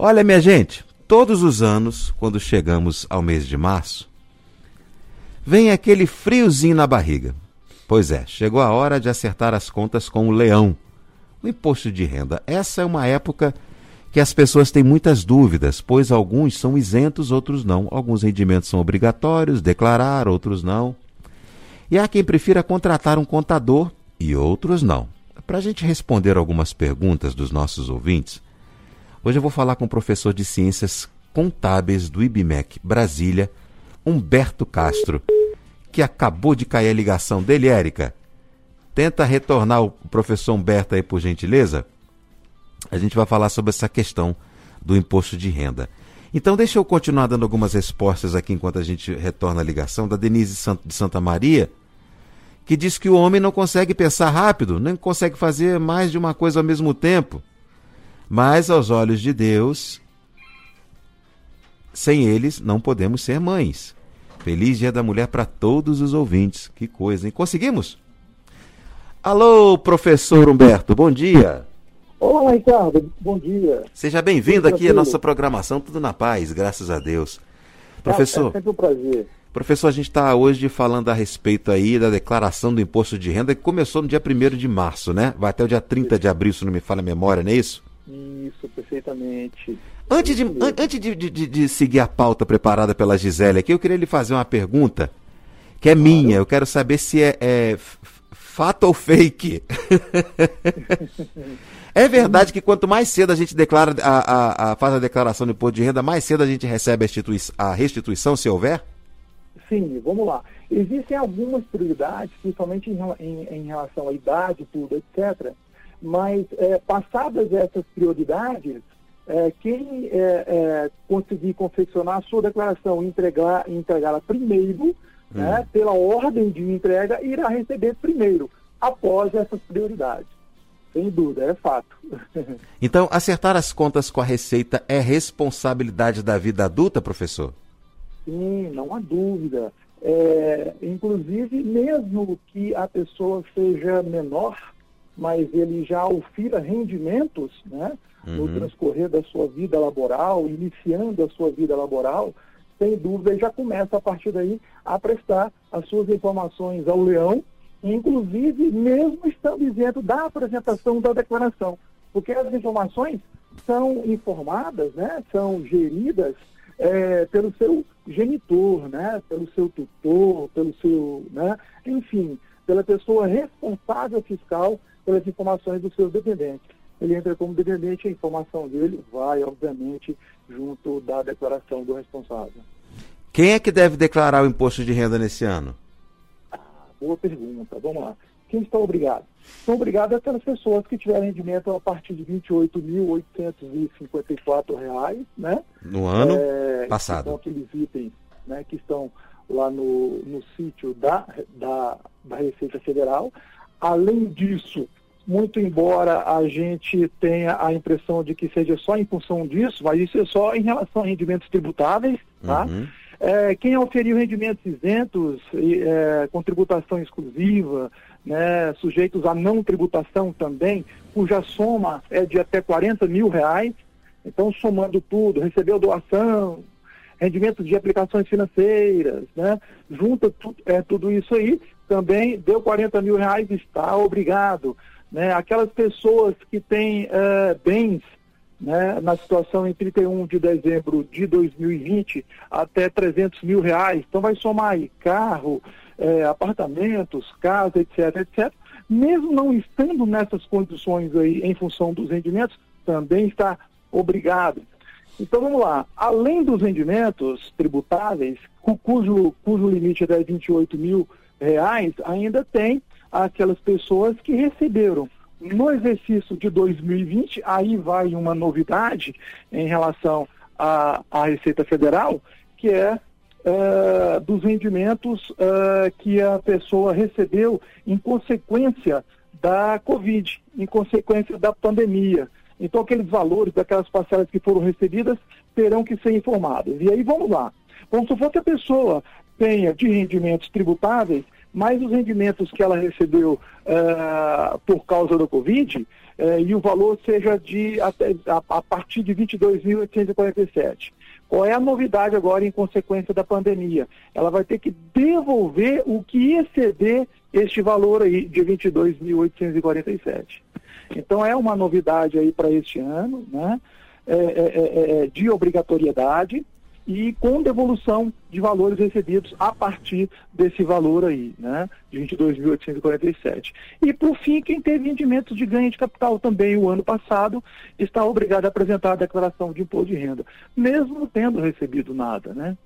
Olha, minha gente, todos os anos, quando chegamos ao mês de março, vem aquele friozinho na barriga. Pois é, chegou a hora de acertar as contas com o leão. O imposto de renda. Essa é uma época que as pessoas têm muitas dúvidas, pois alguns são isentos, outros não. Alguns rendimentos são obrigatórios, declarar, outros não. E há quem prefira contratar um contador e outros não. Para a gente responder algumas perguntas dos nossos ouvintes, hoje eu vou falar com o professor de Ciências Contábeis do IBMEC Brasília, Humberto Castro que acabou de cair a ligação dele, Érica. Tenta retornar o professor Humberto aí, por gentileza. A gente vai falar sobre essa questão do imposto de renda. Então, deixa eu continuar dando algumas respostas aqui enquanto a gente retorna a ligação da Denise de Santa Maria, que diz que o homem não consegue pensar rápido, nem consegue fazer mais de uma coisa ao mesmo tempo. Mas, aos olhos de Deus, sem eles não podemos ser mães. Feliz Dia da Mulher para todos os ouvintes. Que coisa, hein? Conseguimos? Alô, professor Humberto, bom dia. Olá, Ricardo, bom dia. Seja bem-vindo aqui à nossa programação, tudo na paz, graças a Deus. Professor. É, é sempre um prazer. Professor, a gente está hoje falando a respeito aí da declaração do imposto de renda que começou no dia 1 de março, né? Vai até o dia 30 de abril, se não me falha a memória, não é isso? Isso, perfeitamente. Antes, de, an antes de, de, de, seguir a pauta preparada pela Gisele aqui, eu queria lhe fazer uma pergunta que é claro. minha. Eu quero saber se é, é fato ou fake. é verdade que quanto mais cedo a gente declara a, a, a, faz a declaração do imposto de renda, mais cedo a gente recebe a, a restituição, se houver? Sim, vamos lá. Existem algumas prioridades, principalmente em, em, em relação à idade, tudo, etc. Mas, é, passadas essas prioridades, é, quem é, é, conseguir confeccionar a sua declaração e entregar, entregá-la primeiro, hum. né, pela ordem de entrega, irá receber primeiro, após essas prioridades. Sem dúvida, é fato. Então, acertar as contas com a Receita é responsabilidade da vida adulta, professor? Sim, não há dúvida. É, inclusive, mesmo que a pessoa seja menor, mas ele já ofira rendimentos, né? no uhum. transcorrer da sua vida laboral, iniciando a sua vida laboral, sem dúvida já começa a partir daí a prestar as suas informações ao leão, inclusive mesmo estando isento da apresentação da declaração, porque as informações são informadas, né, são geridas é, pelo seu genitor, né, pelo seu tutor, pelo seu, né, enfim, pela pessoa responsável fiscal pelas informações dos seus dependentes ele entra como dependente, a informação dele vai, obviamente, junto da declaração do responsável. Quem é que deve declarar o imposto de renda nesse ano? Ah, boa pergunta. Vamos lá. Quem está obrigado? São obrigados aquelas pessoas que tiverem rendimento a partir de R$ 28.854, né? No ano é, passado. São aqueles itens né, que estão lá no, no sítio da, da, da Receita Federal. Além disso, muito embora a gente tenha a impressão de que seja só em função disso, mas isso é só em relação a rendimentos tributáveis, tá? Uhum. É, quem oferiu rendimentos isentos, é, com tributação exclusiva, né, sujeitos a não tributação também, cuja soma é de até 40 mil reais, então somando tudo, recebeu doação, rendimentos de aplicações financeiras, né, junta tu, é, tudo isso aí, também deu 40 mil reais, está obrigado né, aquelas pessoas que têm uh, bens né, na situação em 31 de dezembro de 2020 até 300 mil reais, então vai somar aí carro, eh, apartamentos, casa, etc, etc. Mesmo não estando nessas condições aí em função dos rendimentos, também está obrigado. Então vamos lá, além dos rendimentos tributáveis, cujo, cujo limite é de 28 mil reais, ainda tem aquelas pessoas que receberam. No exercício de 2020, aí vai uma novidade em relação à, à Receita Federal, que é, é dos rendimentos é, que a pessoa recebeu em consequência da Covid, em consequência da pandemia. Então, aqueles valores daquelas parcelas que foram recebidas terão que ser informados. E aí, vamos lá. Vamos supor que a pessoa tenha de rendimentos tributáveis mais os rendimentos que ela recebeu uh, por causa do Covid, uh, e o valor seja de até, a, a partir de 22.847. Qual é a novidade agora em consequência da pandemia? Ela vai ter que devolver o que exceder este valor aí de 22.847. Então é uma novidade aí para este ano, né? É, é, é, é, de obrigatoriedade e com devolução de valores recebidos a partir desse valor aí, né, de 22.847. E, por fim, quem teve rendimentos de ganho de capital também o ano passado está obrigado a apresentar a declaração de imposto de renda, mesmo tendo recebido nada, né.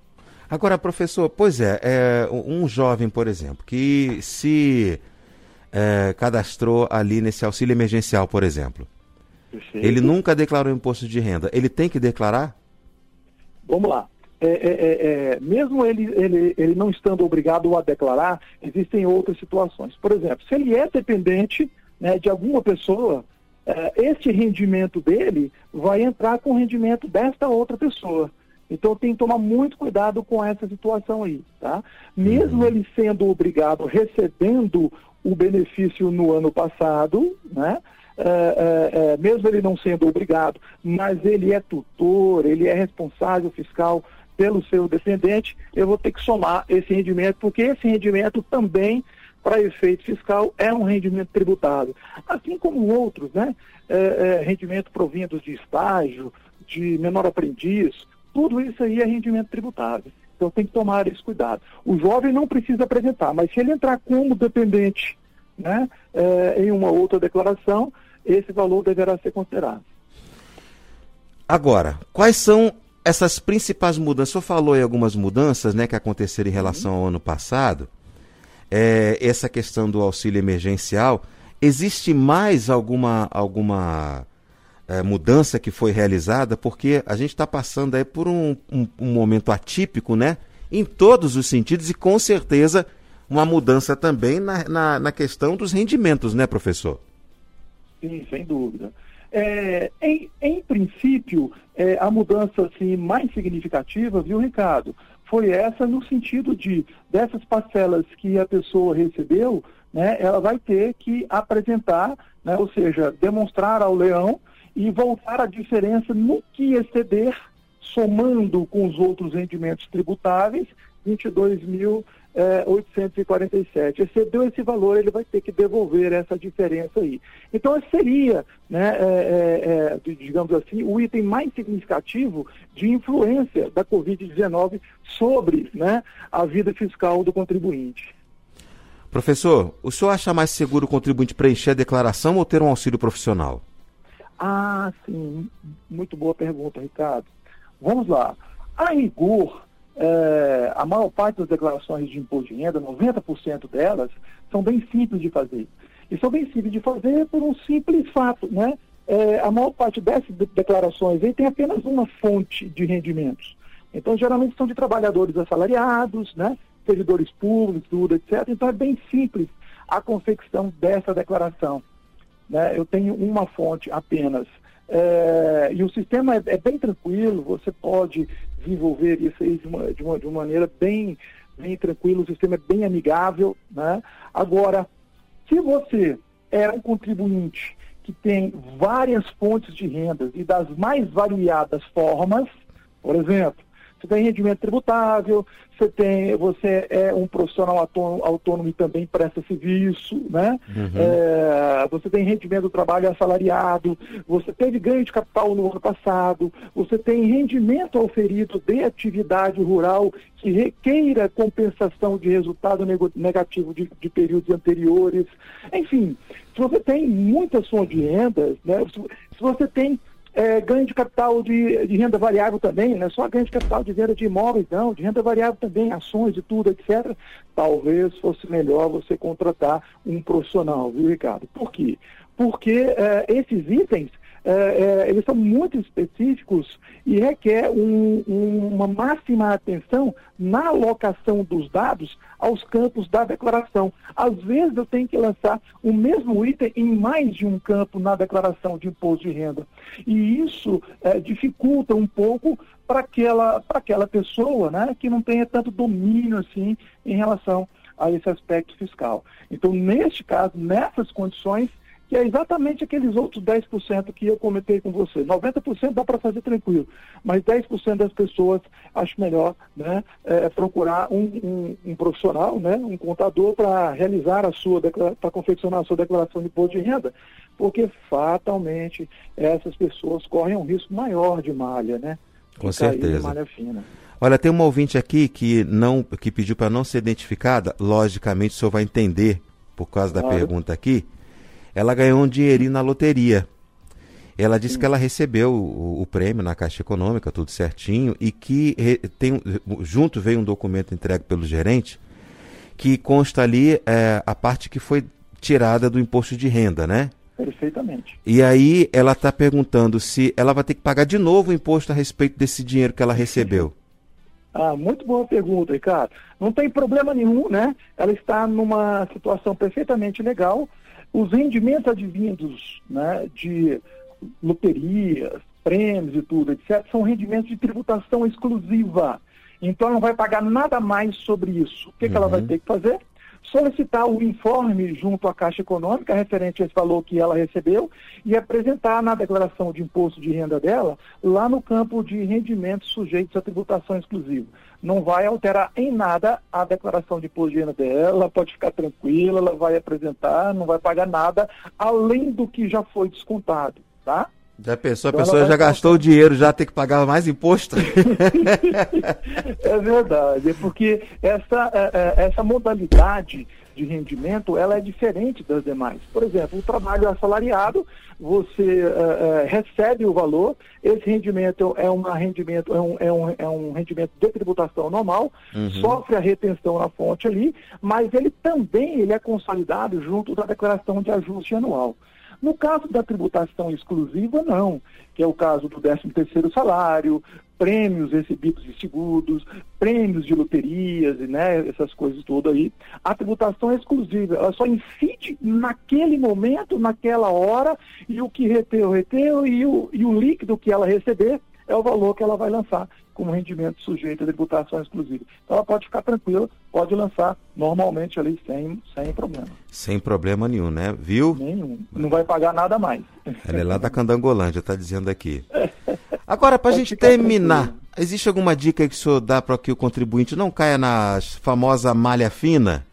Agora, professor, pois é, é um jovem, por exemplo, que se é, cadastrou ali nesse auxílio emergencial, por exemplo, Perfeito. ele nunca declarou imposto de renda, ele tem que declarar? Vamos lá. É, é, é, é, mesmo ele, ele, ele não estando obrigado a declarar, existem outras situações. Por exemplo, se ele é dependente né, de alguma pessoa, é, este rendimento dele vai entrar com o rendimento desta outra pessoa. Então tem que tomar muito cuidado com essa situação aí, tá? Mesmo uhum. ele sendo obrigado, recebendo o benefício no ano passado, né? É, é, é, mesmo ele não sendo obrigado, mas ele é tutor, ele é responsável fiscal pelo seu descendente, eu vou ter que somar esse rendimento, porque esse rendimento também, para efeito fiscal, é um rendimento tributável. Assim como outros, né? É, é, rendimento provindos de estágio, de menor aprendiz, tudo isso aí é rendimento tributável. Então tem que tomar esse cuidado. O jovem não precisa apresentar, mas se ele entrar como dependente né, é, em uma outra declaração, esse valor deverá ser considerado. Agora, quais são essas principais mudanças, o senhor falou em algumas mudanças né, que aconteceram em relação ao ano passado, é, essa questão do auxílio emergencial, existe mais alguma, alguma é, mudança que foi realizada? Porque a gente está passando aí por um, um, um, momento atípico, né? Em todos os sentidos e com certeza uma mudança também na, na, na questão dos rendimentos, né, professor? Sim, sem dúvida. É, em, em, princípio, é, a mudança assim, mais significativa, viu, Ricardo, foi essa no sentido de, dessas parcelas que a pessoa recebeu, né, ela vai ter que apresentar, né, ou seja, demonstrar ao leão e voltar a diferença no que exceder, somando com os outros rendimentos tributáveis, 22 mil é, 847. Excedeu esse valor, ele vai ter que devolver essa diferença aí. Então, seria, né, é, é, é digamos assim, o item mais significativo de influência da Covid-19 sobre né, a vida fiscal do contribuinte. Professor, o senhor acha mais seguro o contribuinte preencher a declaração ou ter um auxílio profissional? Ah, sim. Muito boa pergunta, Ricardo. Vamos lá. A rigor, é, a maior parte das declarações de imposto de renda, 90% delas, são bem simples de fazer. E são bem simples de fazer por um simples fato, né? É, a maior parte dessas declarações aí tem apenas uma fonte de rendimentos. Então, geralmente são de trabalhadores assalariados, né? servidores públicos, tudo, etc. Então, é bem simples a confecção dessa declaração. Né? Eu tenho uma fonte apenas. É, e o sistema é, é, bem tranquilo, você pode desenvolver isso aí de uma, de uma, de uma maneira bem, bem tranquila, o sistema é bem amigável. Né? Agora, se você é um contribuinte que tem várias fontes de rendas e das mais variadas formas, por exemplo, você tem rendimento tributável, você tem, você é um profissional autônomo, autônomo e também presta serviço, né? Uhum. É, você tem rendimento do trabalho assalariado, você teve ganho de capital no ano passado, você tem rendimento oferido de atividade rural que requeira compensação de resultado negativo de, de períodos anteriores. Enfim, se você tem muitas fontes de rendas, né? se, se você tem é, ganho de capital de, de, renda variável também, não é só ganho de capital de venda de imóveis, não, de renda variável também, ações e tudo, etc. Talvez fosse melhor você contratar um profissional, viu, Ricardo? Por quê? Porque é, esses itens é, é, eles são muito específicos e requer um, um, uma máxima atenção na alocação dos dados aos campos da declaração. Às vezes eu tenho que lançar o mesmo item em mais de um campo na declaração de imposto de renda. E isso é, dificulta um pouco para aquela, aquela pessoa né, que não tenha tanto domínio assim em relação a esse aspecto fiscal. Então, neste caso, nessas condições, que é exatamente aqueles outros 10% que eu comentei com você. 90% dá para fazer tranquilo, mas 10% das pessoas acho melhor né, é, procurar um, um, um, profissional, né, um contador para realizar a sua para confeccionar a sua declaração de imposto de renda, porque fatalmente essas pessoas correm um risco maior de malha, né? Com certeza. Malha fina. Olha, tem uma ouvinte aqui que não que pediu para não ser identificada. Logicamente, o senhor vai entender por causa da claro. pergunta aqui ela ganhou um dinheirinho na loteria. Ela disse que ela recebeu o, o, prêmio na Caixa Econômica, tudo certinho, e que tem, junto veio um documento entregue pelo gerente que consta ali é, a parte que foi tirada do imposto de renda, né? Perfeitamente. E aí ela está perguntando se ela vai ter que pagar de novo o imposto a respeito desse dinheiro que ela recebeu. Ah, muito boa pergunta, Ricardo. Não tem problema nenhum, né? Ela está numa situação perfeitamente legal os rendimentos advindos né, de loterias, prêmios e tudo, etc., são rendimentos de tributação exclusiva. Então, ela não vai pagar nada mais sobre isso. O que, uhum. que ela vai uhum. ter que fazer? Solicitar o informe junto à Caixa Econômica referente a esse valor que ela recebeu e apresentar na declaração de imposto de renda dela lá no campo de rendimentos sujeitos à tributação exclusiva. Não vai alterar em nada a declaração de imposto de renda dela, pode ficar tranquila, ela vai apresentar, não vai pagar nada além do que já foi descontado, tá? Já pensou, a pessoa já gastou o dinheiro, já tem que pagar mais imposto? é verdade, é porque essa, é, é, essa modalidade de rendimento ela é diferente das demais. Por exemplo, o trabalho assalariado, você uh, uh, recebe o valor, esse rendimento é, uma rendimento, é, um, é, um, é um rendimento de tributação normal, uhum. sofre a retenção na fonte ali, mas ele também ele é consolidado junto da declaração de ajuste anual. No caso da tributação exclusiva, não, que é o caso do 13º salário, prêmios recebidos de seguros, prêmios de loterias, né, essas coisas todas aí. A tributação é exclusiva, ela só incide naquele momento, naquela hora, e o que reteu, reteu, e o, e o líquido que ela receber é o valor que ela vai lançar como rendimento sujeito a tributação exclusiva. Então ela pode ficar tranquila, pode lançar normalmente ali sem, sem problema. Sem problema nenhum, né? Viu? Nenhum. Não vai pagar nada mais. Ela é lá da Candangolândia, está dizendo aqui. Agora, para a gente terminar, tranquilo. existe alguma dica que o senhor dá para que o contribuinte não caia na famosa malha fina?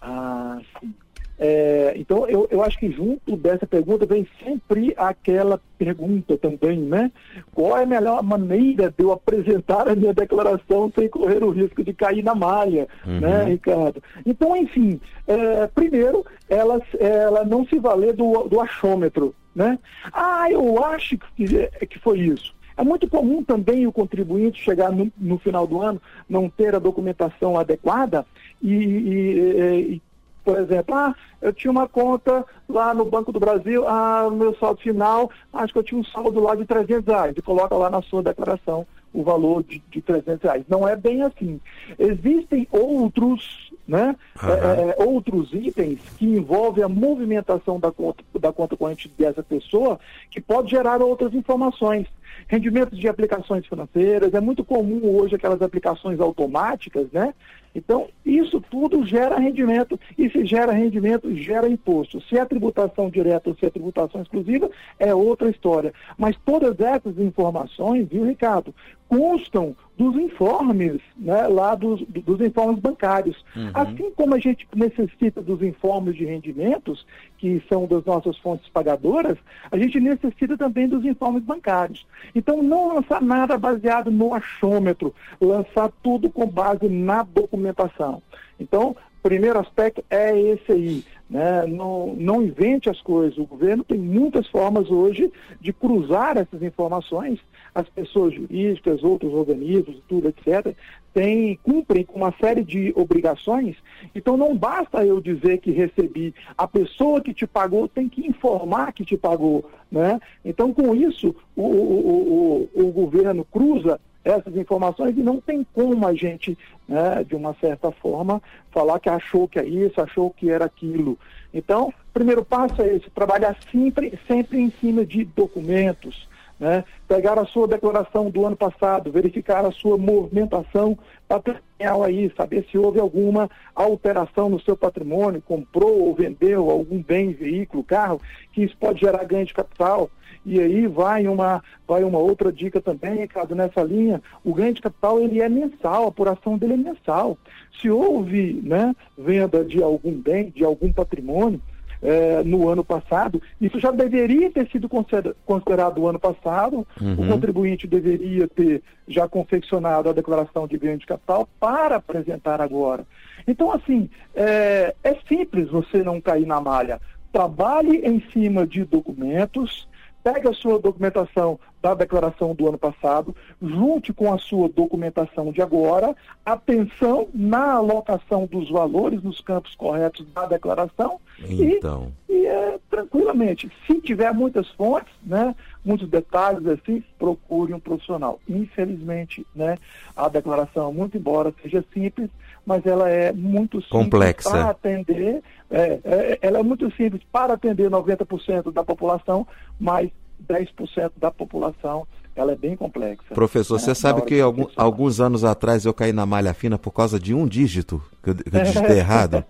Ah, sim. É, então, eu, eu acho que junto dessa pergunta vem sempre aquela pergunta também, né? Qual é a melhor maneira de eu apresentar a minha declaração sem correr o risco de cair na malha, uhum. né, Ricardo? Então, enfim, é, primeiro, ela, ela não se valer do, do achômetro, né? Ah, eu acho que, que foi isso. É muito comum também o contribuinte chegar no, no final do ano, não ter a documentação adequada e, e, e por exemplo, ah, eu tinha uma conta lá no Banco do Brasil, ah, no meu saldo final, acho que eu tinha um saldo lá de 300 reais, e coloca lá na sua declaração o valor de, de 300 reais. Não é bem assim. Existem outros, né, uhum. é, é, outros itens que envolvem a movimentação da conta, da conta corrente dessa pessoa que pode gerar outras informações. Rendimentos de aplicações financeiras, é muito comum hoje aquelas aplicações automáticas, né? Então, isso tudo gera rendimento, e se gera rendimento, gera imposto. Se é tributação direta ou se é tributação exclusiva, é outra história. Mas todas essas informações, viu, Ricardo, constam dos informes, né, lá dos, dos informes bancários. Uhum. Assim como a gente necessita dos informes de rendimentos, que são das nossas fontes pagadoras, a gente necessita também dos informes bancários. Então, não lançar nada baseado no achômetro, lançar tudo com base na documentação. Então, primeiro aspecto é esse aí. Né? Não, não invente as coisas. O governo tem muitas formas hoje de cruzar essas informações. As pessoas jurídicas, outros organismos, tudo, etc., tem, cumprem com uma série de obrigações. Então não basta eu dizer que recebi. A pessoa que te pagou tem que informar que te pagou. Né? Então, com isso, o, o, o, o governo cruza essas informações e não tem como a gente, né, de uma certa forma, falar que achou que é isso, achou que era aquilo. Então, o primeiro passo é esse, trabalhar sempre, sempre em cima de documentos, né? pegar a sua declaração do ano passado, verificar a sua movimentação patrimonial aí, saber se houve alguma alteração no seu patrimônio, comprou ou vendeu algum bem, veículo, carro, que isso pode gerar ganho de capital. E aí vai uma, vai uma outra dica também, Ricardo, nessa linha, o ganho de capital ele é mensal, a apuração dele é mensal. Se houve né, venda de algum bem, de algum patrimônio, é, no ano passado, isso já deveria ter sido considerado o ano passado, uhum. o contribuinte deveria ter já confeccionado a declaração de ganho de capital para apresentar agora. Então, assim, é, é simples você não cair na malha. Trabalhe em cima de documentos, pegue a sua documentação da declaração do ano passado, junte com a sua documentação de agora, atenção na alocação dos valores nos campos corretos da declaração então. e, e é, tranquilamente, se tiver muitas fontes, né, muitos detalhes assim, procure um profissional. Infelizmente, né, a declaração, muito embora seja simples, mas ela é muito simples complexa para atender, é, é, ela é muito simples para atender 90% da população, mas 10% da população ela é bem complexa. Professor, né? você sabe que algum, alguns anos atrás eu caí na malha fina por causa de um dígito que eu, que eu digitei errado.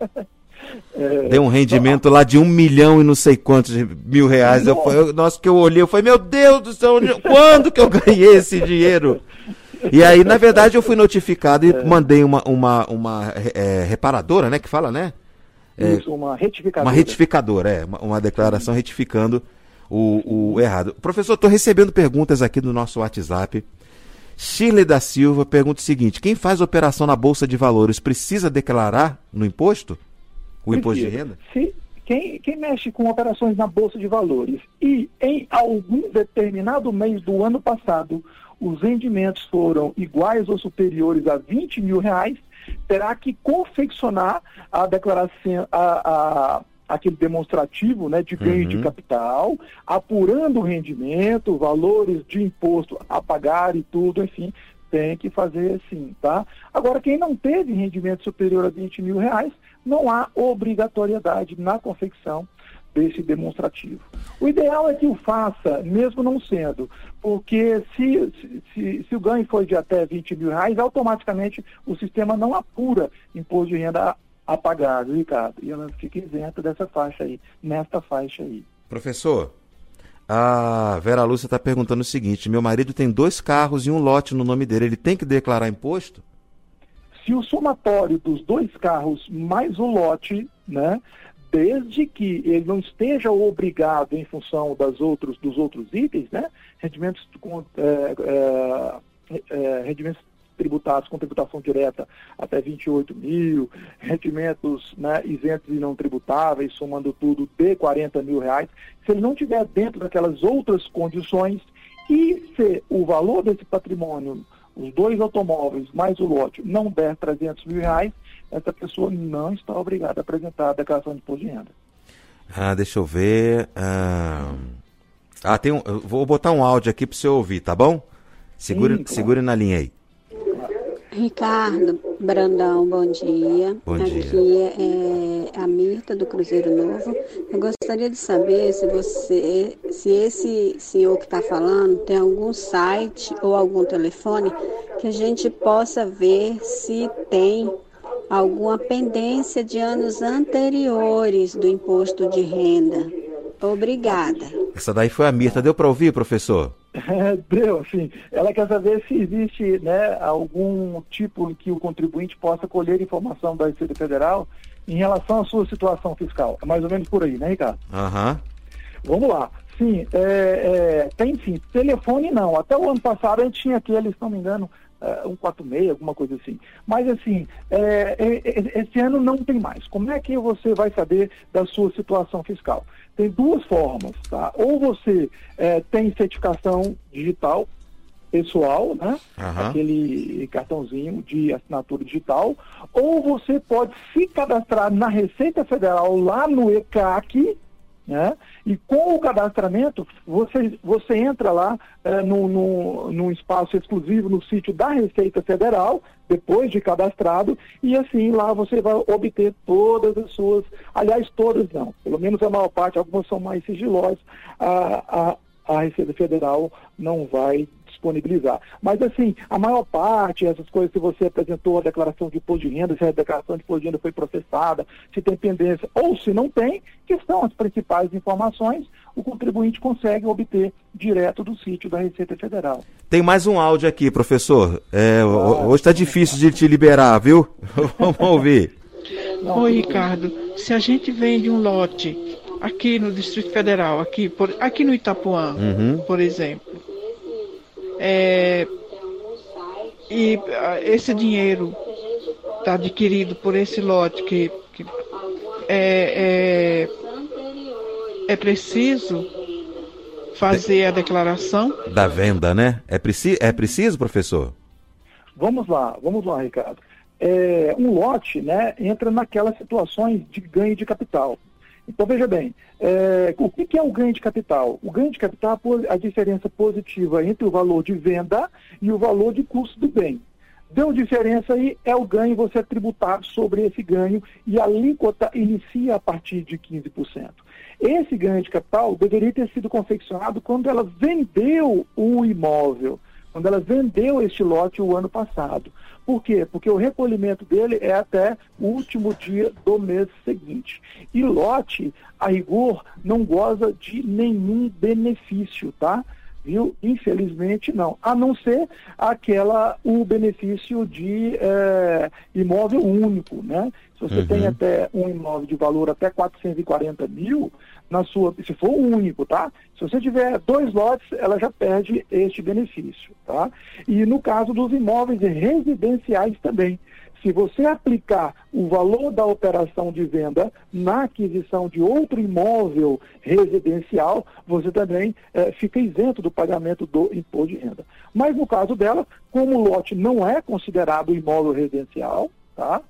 É, Deu um rendimento lá de um milhão e não sei quantos mil reais. Eu, eu, nossa, que eu olhei, eu falei, meu Deus do céu, quando que eu ganhei esse dinheiro? E aí, na verdade, eu fui notificado e é. mandei uma, uma, uma é, reparadora, né? Que fala, né? É, Isso, uma retificadora. Uma retificadora, é. Uma, uma declaração retificando o, o errado. Professor, estou recebendo perguntas aqui no nosso WhatsApp. Shirley da Silva pergunta o seguinte: quem faz operação na Bolsa de Valores precisa declarar no imposto? O imposto de renda? Se, quem, quem mexe com operações na Bolsa de Valores e em algum determinado mês do ano passado os rendimentos foram iguais ou superiores a 20 mil reais, terá que confeccionar a declaração, a, a aquele demonstrativo né, de ganho uhum. de capital, apurando o rendimento, valores de imposto a pagar e tudo, enfim, tem que fazer assim, tá? Agora, quem não teve rendimento superior a 20 mil reais, não há obrigatoriedade na confecção desse demonstrativo. O ideal é que o faça, mesmo não sendo, porque se, se, se, o ganho for de até 20 mil reais, automaticamente o sistema não apura imposto de renda a pagar, viu, Ricardo? E ela fica isenta dessa faixa aí, nesta faixa aí. Professor, a Vera Lúcia está perguntando o seguinte: meu marido tem dois carros e um lote no nome dele, ele tem que declarar imposto? Se o somatório dos dois carros mais o lote, né, desde que ele não esteja obrigado em função das outros, dos outros itens, né, rendimentos é, é, é, rendimentos tributados com tributação direta até 28 mil, rendimentos né, isentos e não tributáveis, somando tudo, de 40 mil reais. Se ele não tiver dentro daquelas outras condições e se o valor desse patrimônio, os dois automóveis mais o lote, não der 300 mil reais, essa pessoa não está obrigada a apresentar a declaração de imposto de renda. Ah, deixa eu ver. Ah, ah tem um, vou botar um áudio aqui para você ouvir, tá bom? Segure, Sim, claro. segure na linha aí. Ricardo Brandão, bom dia. Bom Aqui dia. é a Mirta do Cruzeiro Novo. Eu gostaria de saber se você, se esse senhor que está falando tem algum site ou algum telefone que a gente possa ver se tem alguma pendência de anos anteriores do imposto de renda. Obrigada. Essa daí foi a Mirta. Deu para ouvir, professor? Deu, assim. Ela quer saber se existe né, algum tipo em que o contribuinte possa colher informação da Receita Federal em relação à sua situação fiscal. É mais ou menos por aí, né, Ricardo? Aham. Uhum. Vamos lá. Sim, é, é, tem sim. Telefone não. Até o ano passado a gente tinha aquele, se não me engano, uh, 146, alguma coisa assim. Mas assim, é, é, é, esse ano não tem mais. Como é que você vai saber da sua situação fiscal? Tem duas formas, tá? Ou você é, tem certificação digital pessoal, né? Uhum. Aquele cartãozinho de assinatura digital, ou você pode se cadastrar na Receita Federal lá no ECAC, né? E com o cadastramento, você, você entra lá é, no, num espaço exclusivo no sítio da Receita Federal, depois de cadastrado, e assim lá você vai obter todas as suas, aliás, todas não, pelo menos a maior parte, algumas são mais sigilosas, a, a, a Receita Federal não vai disponibilizar. Mas, assim, a maior parte, essas coisas, se você apresentou a declaração de imposto de renda, se a declaração de imposto de renda foi processada, se tem pendência ou se não tem, que são as principais informações, o contribuinte consegue obter direto do sítio da Receita Federal. Tem mais um áudio aqui, professor. É, ah, hoje está difícil de te liberar, viu? Vamos ouvir. Oi, Ricardo. Se a gente vende um lote aqui no Distrito Federal, aqui, por, aqui no Itapuã, uhum. por exemplo, é, e ah, esse dinheiro está adquirido por esse lote que, que é, é, é preciso fazer a declaração da venda, né? É, preci é preciso, professor? Vamos lá, vamos lá, Ricardo. É, um lote, né, entra naquelas situações de ganho de capital. Então, veja bem, é, o que é o ganho de capital? O ganho de capital é a diferença positiva entre o valor de venda e o valor de custo do bem. Deu diferença aí, é o ganho, você é tributado sobre esse ganho e a alíquota inicia a partir de 15%. Esse ganho de capital deveria ter sido confeccionado quando ela vendeu o imóvel, quando ela vendeu este lote o ano passado. Por quê? Porque o recolhimento dele é até o último dia do mês seguinte. E lote, a rigor, não goza de nenhum benefício, tá? Viu? Infelizmente não. A não ser aquela, o benefício de é, imóvel único, né? Se você uhum. tem até um imóvel de valor até 440 mil, na sua, se for único, tá? Se você tiver dois lotes, ela já perde este benefício, tá? E no caso dos imóveis residenciais também. Se você aplicar o valor da operação de venda na aquisição de outro imóvel residencial, você também é, fica isento do pagamento do imposto de renda. Mas no caso dela, como o lote não é considerado imóvel residencial, tá?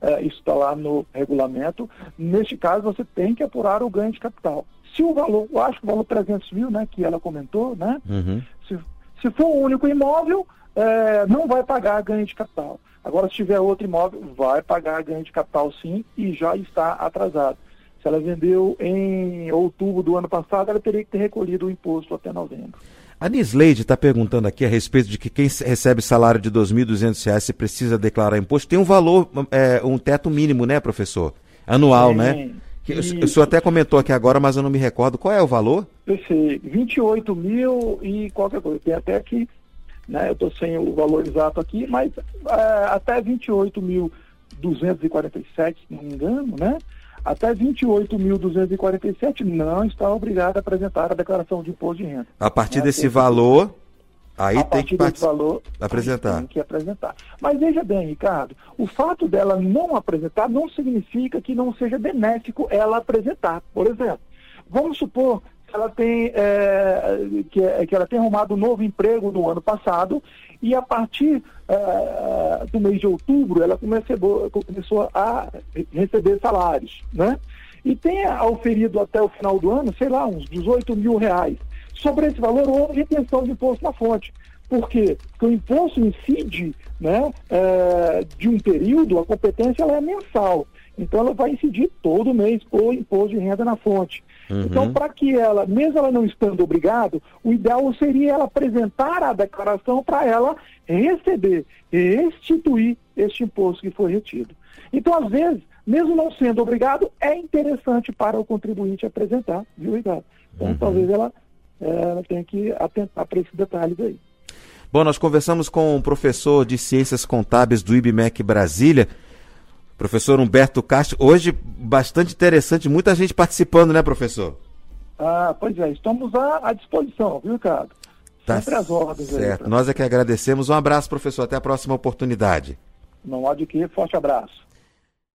É, isso está lá no regulamento. Neste caso, você tem que apurar o ganho de capital. Se o valor, eu acho que o valor 300 mil, né, que ela comentou, né, uhum. se, se for um único imóvel, é, não vai pagar ganho de capital. Agora, se tiver outro imóvel, vai pagar ganho de capital sim e já está atrasado. Se ela vendeu em outubro do ano passado, ela teria que ter recolhido o imposto até novembro. A Nisleide está perguntando aqui a respeito de que quem recebe salário de R$ 2.200 se precisa declarar imposto. Tem um valor, é, um teto mínimo, né, professor? Anual, Sim. né? Que, o senhor até comentou aqui agora, mas eu não me recordo. Qual é o valor? Eu sei, 28 mil e qualquer coisa. Tem até aqui, né? Eu estou sem o valor exato aqui, mas é, até 28.247, se não me engano, né? Até 28.247 não está obrigado a apresentar a declaração de imposto de renda. A partir né? desse valor, aí a tem que valor, apresentar. Tem que apresentar. Mas veja bem, Ricardo, o fato dela não apresentar não significa que não seja benéfico ela apresentar. Por exemplo, vamos supor ela tem, é, que, que ela tem arrumado um novo emprego no ano passado e a partir é, do mês de outubro ela começou, começou a receber salários, né? E tem auferido até o final do ano, sei lá, uns 18 mil reais. Sobre esse valor houve retenção de imposto na fonte. Por quê? Porque o imposto incide né, é, de um período, a competência ela é mensal. Então ela vai incidir todo mês o imposto de renda na fonte. Uhum. Então, para que ela, mesmo ela não estando obrigado, o ideal seria ela apresentar a declaração para ela receber e restituir este imposto que foi retido. Então, às vezes, mesmo não sendo obrigado, é interessante para o contribuinte apresentar, viu, Ricardo? Então, uhum. talvez ela, ela tenha que atentar para esses detalhes aí. Bom, nós conversamos com o professor de Ciências Contábeis do IBMEC Brasília, Professor Humberto Castro, hoje bastante interessante, muita gente participando, né, professor? Ah, pois é, estamos à, à disposição, viu, Ricardo? Tá Sempre as ordens certo. Aí, Nós é que agradecemos. Um abraço, professor. Até a próxima oportunidade. Não há de que. Forte abraço.